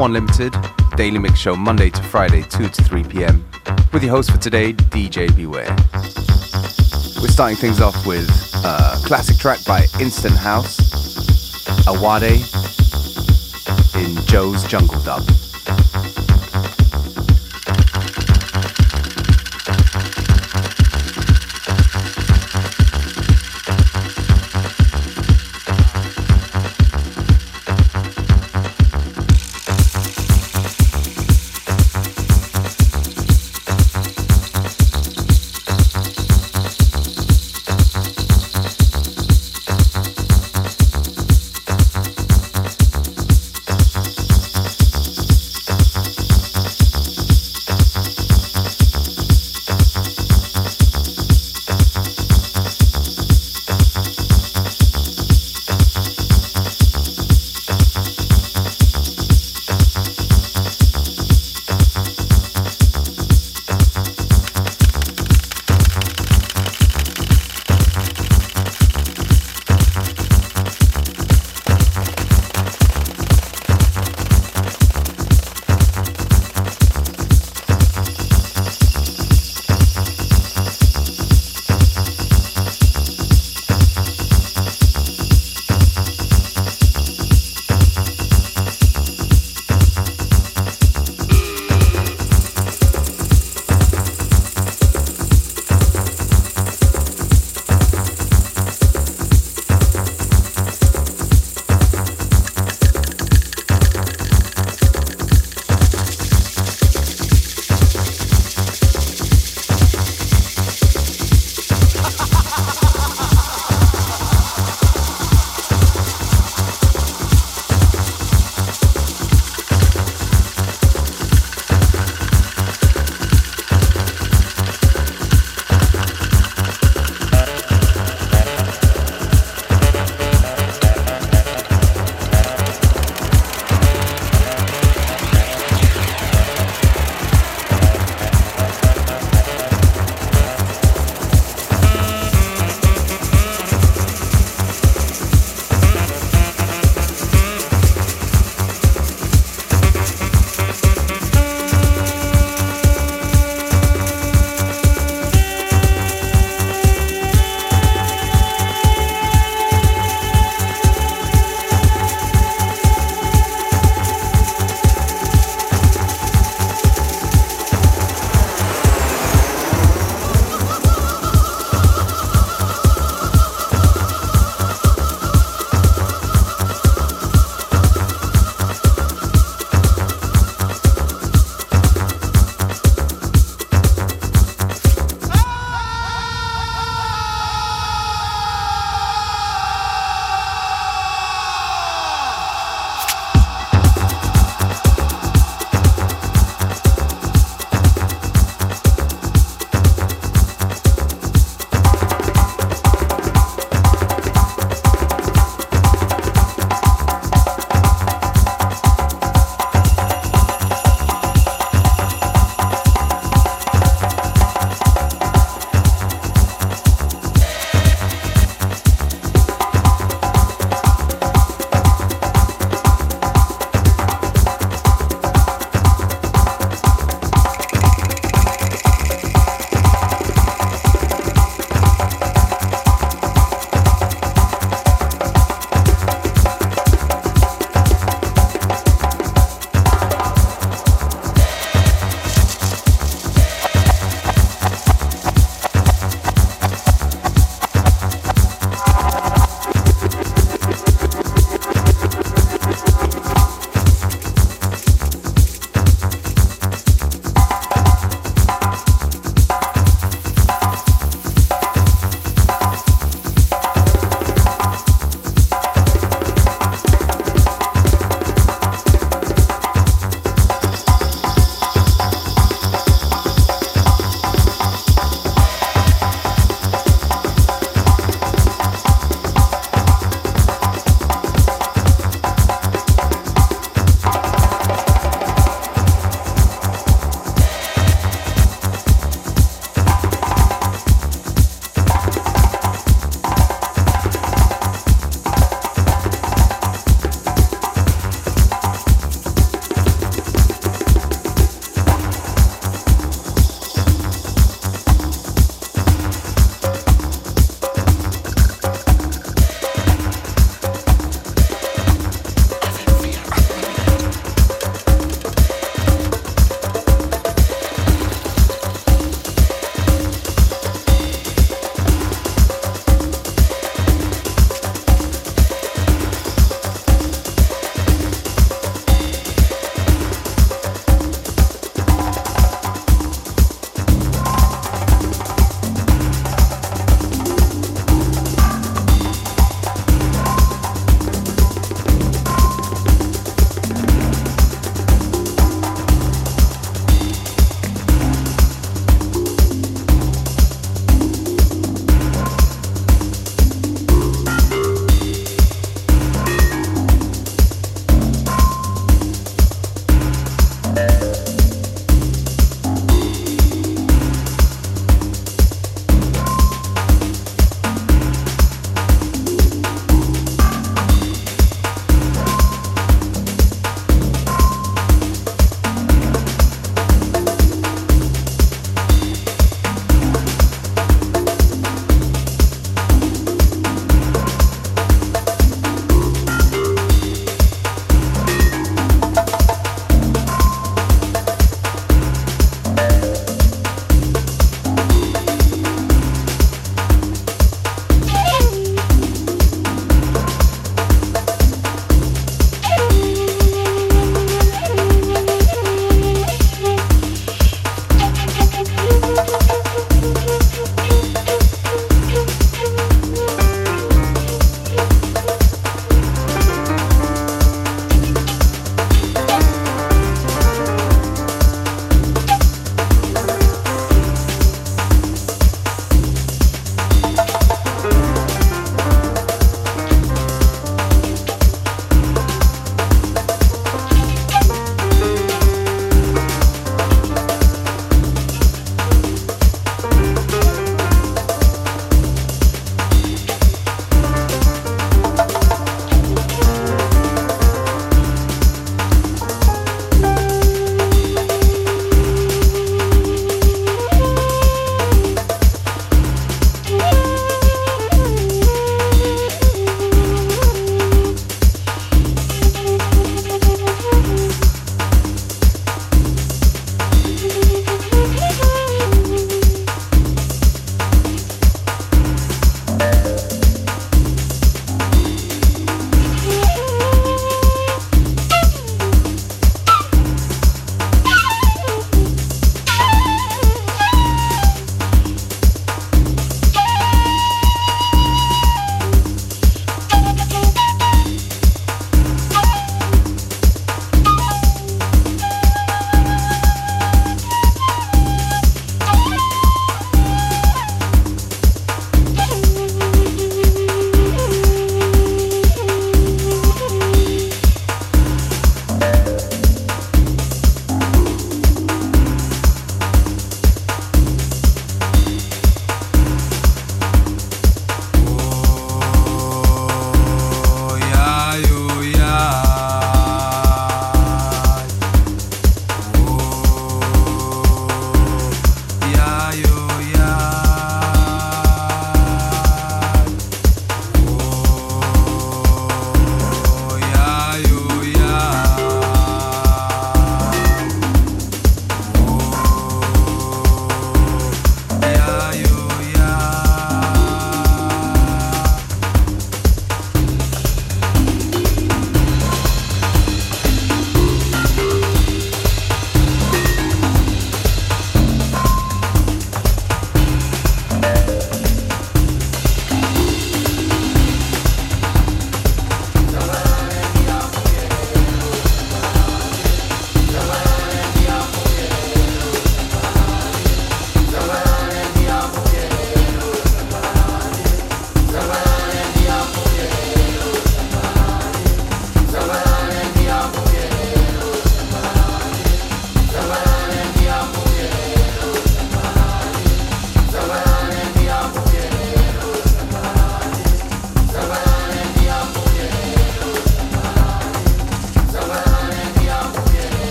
Unlimited, daily mix show Monday to Friday, 2 to 3 p.m. With your host for today, DJ Beware. We're starting things off with a classic track by Instant House, Awade, in Joe's Jungle Dub.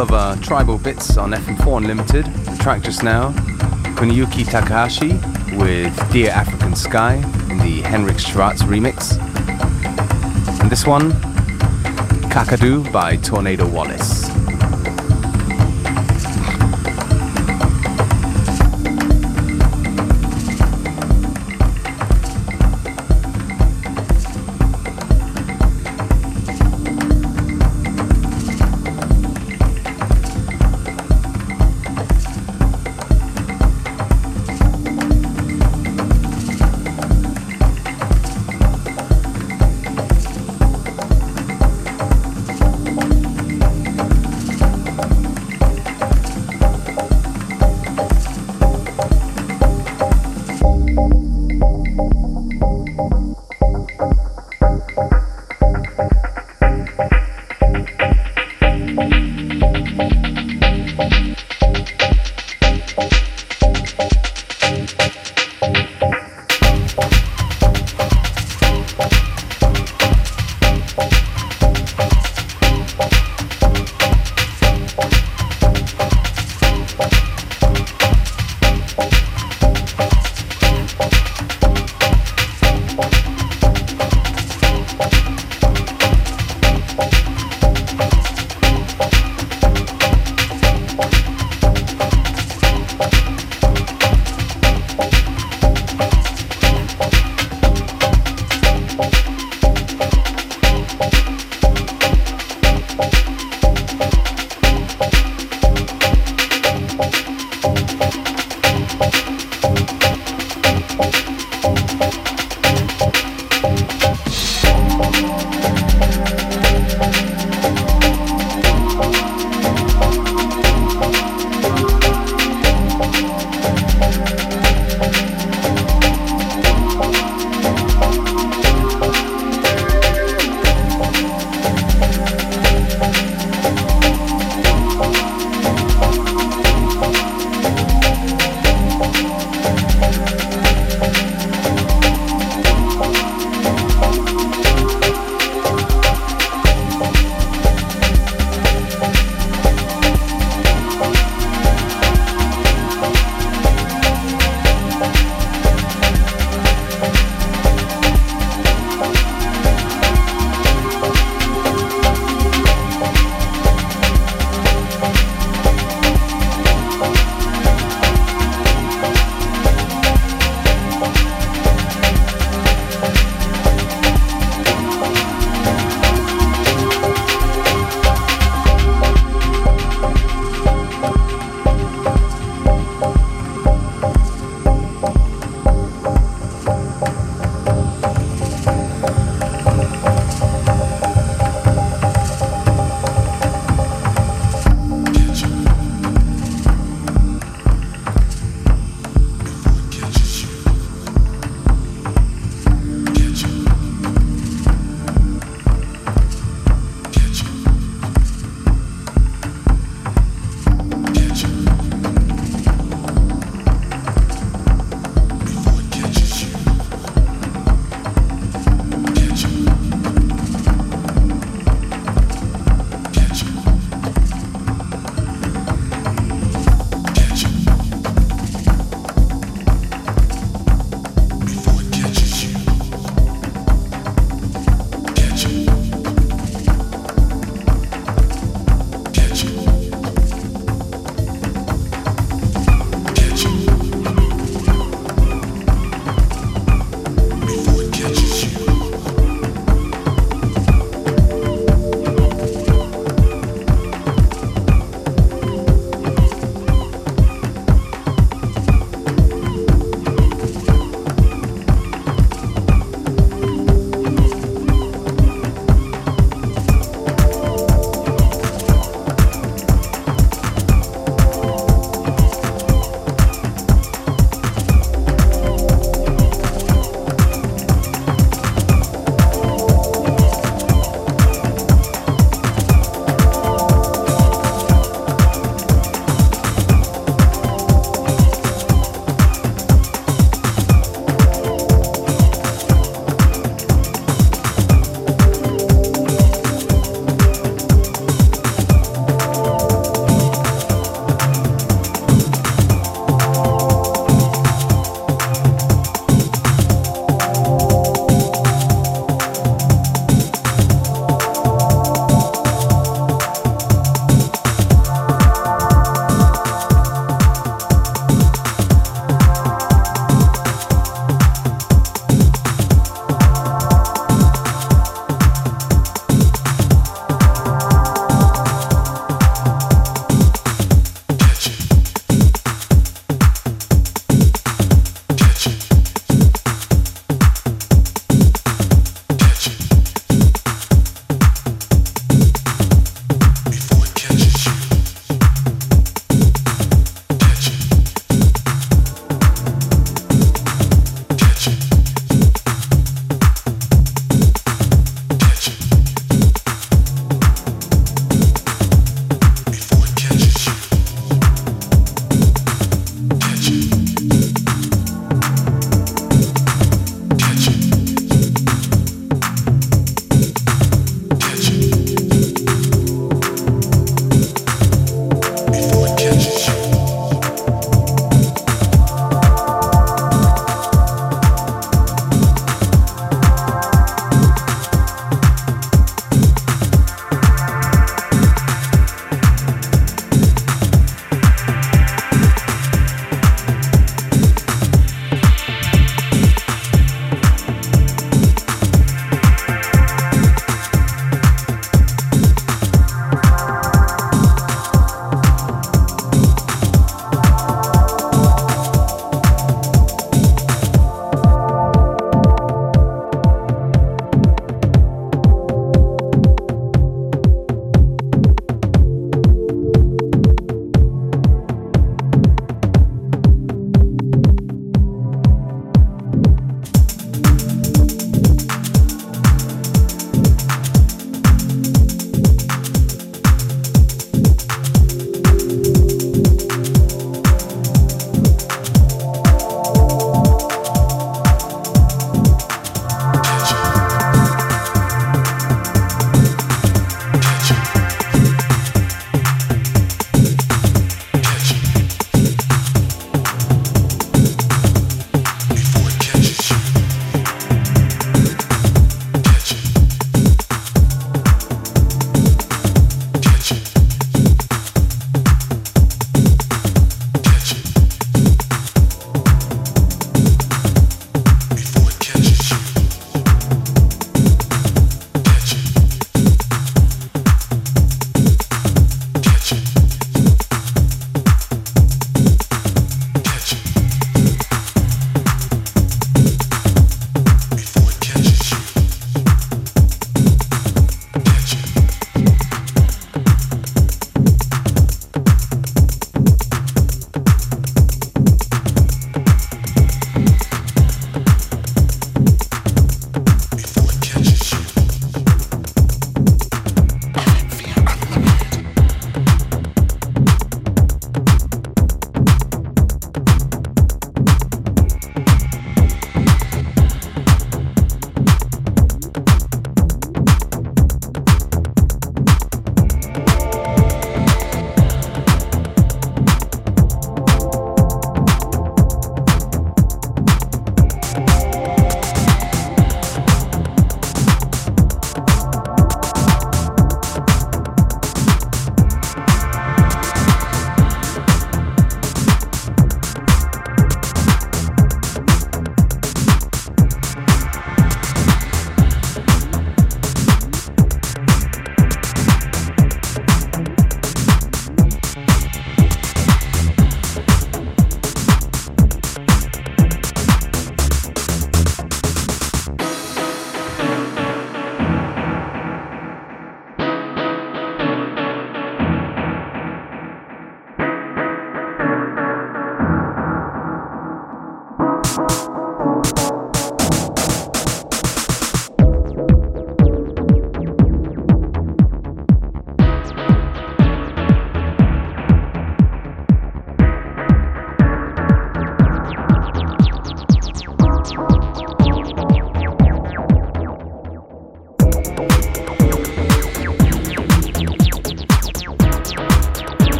Of uh, tribal bits on FM4 Unlimited. The track just now, Kuniyuki Takahashi with Dear African Sky in the Henrik Schwarz remix. And this one, Kakadu by Tornado Wallace.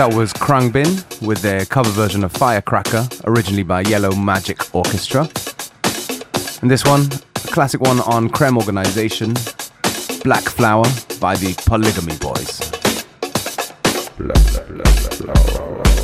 That was Khruangbin with their cover version of Firecracker, originally by Yellow Magic Orchestra. And this one, a classic one on Creme Organization, Black Flower by the Polygamy Boys. Black, black, flower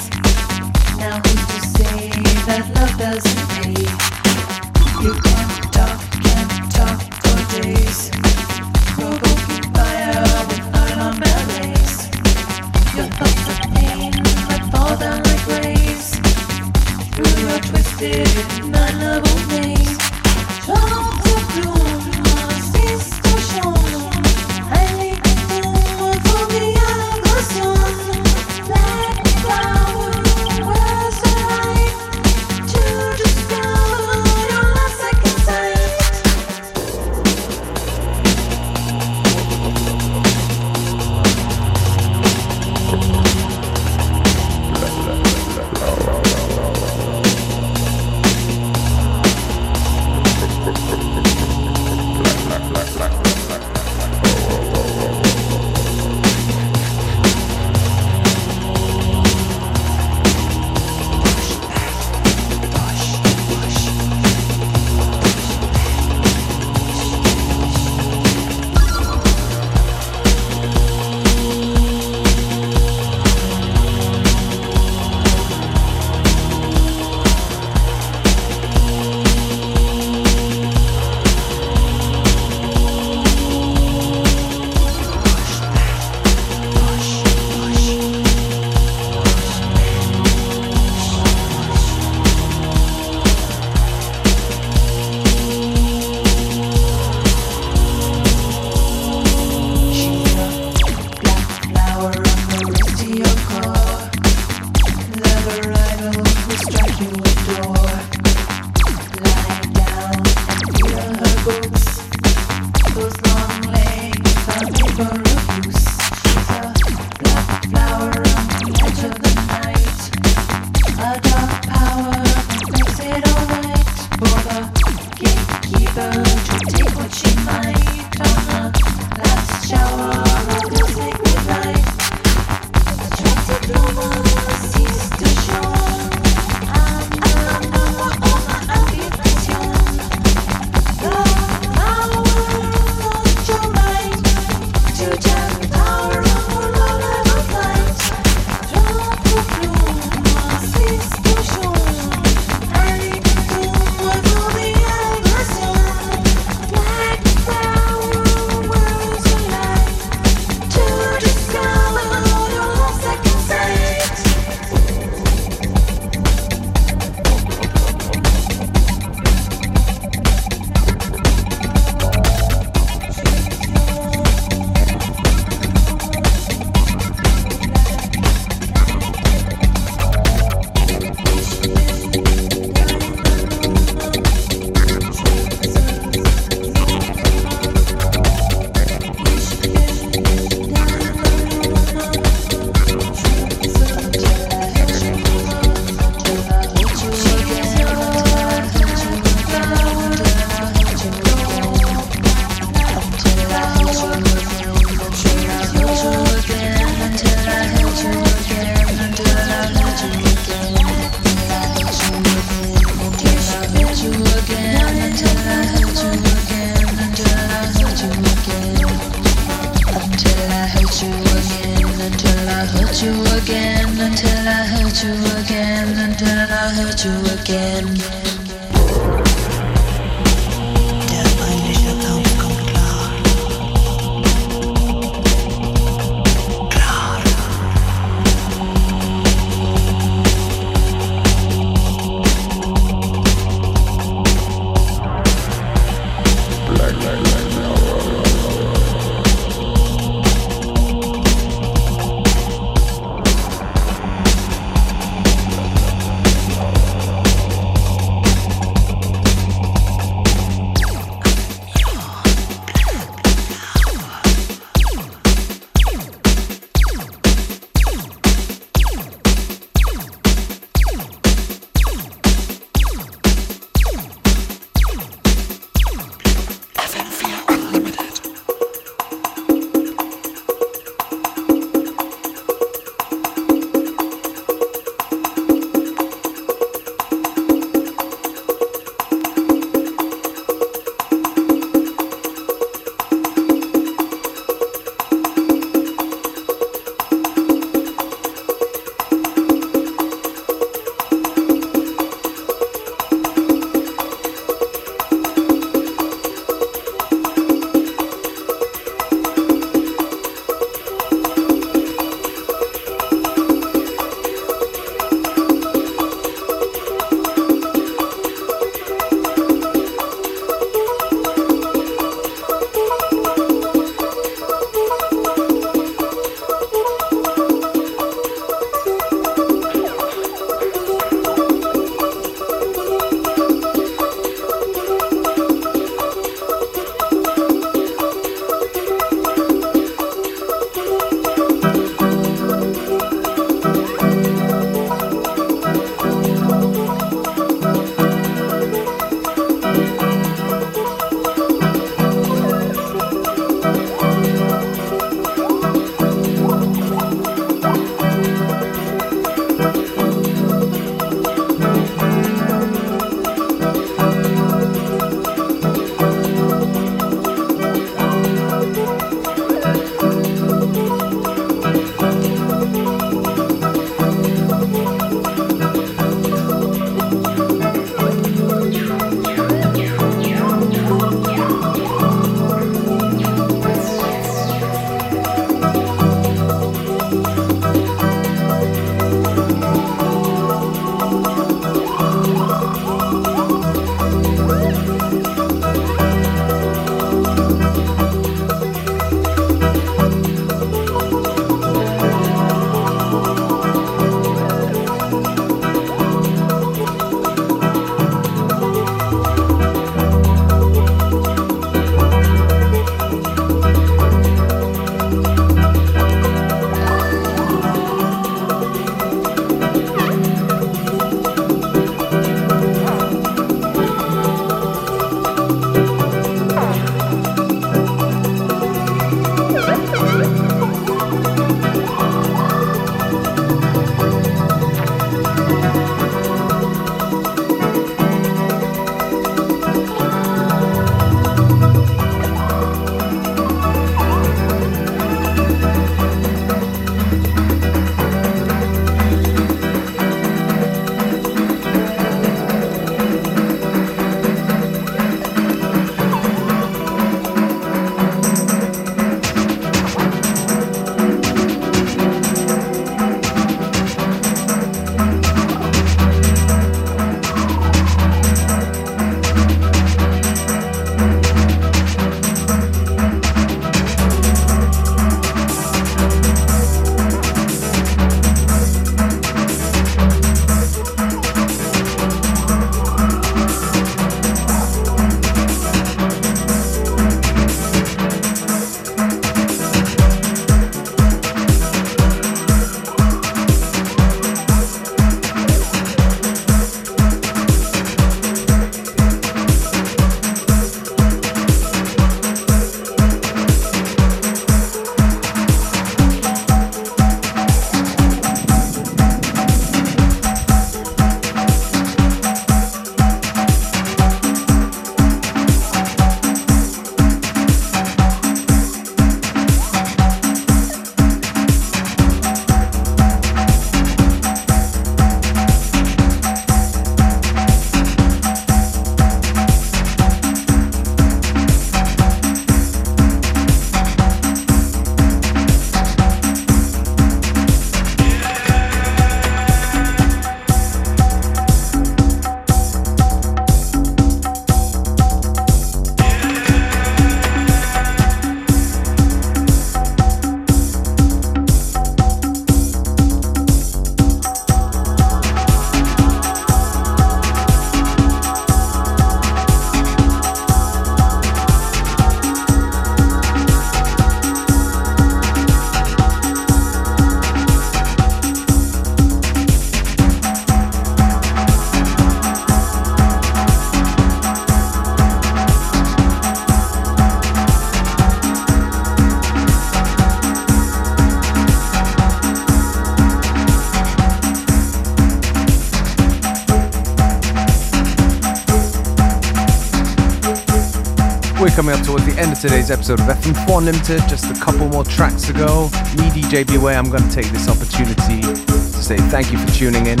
Today's episode of FM4 Limited. Just a couple more tracks to go. Me, DJ Beware, I'm going to take this opportunity to say thank you for tuning in.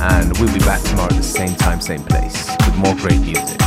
And we'll be back tomorrow at the same time, same place with more great music.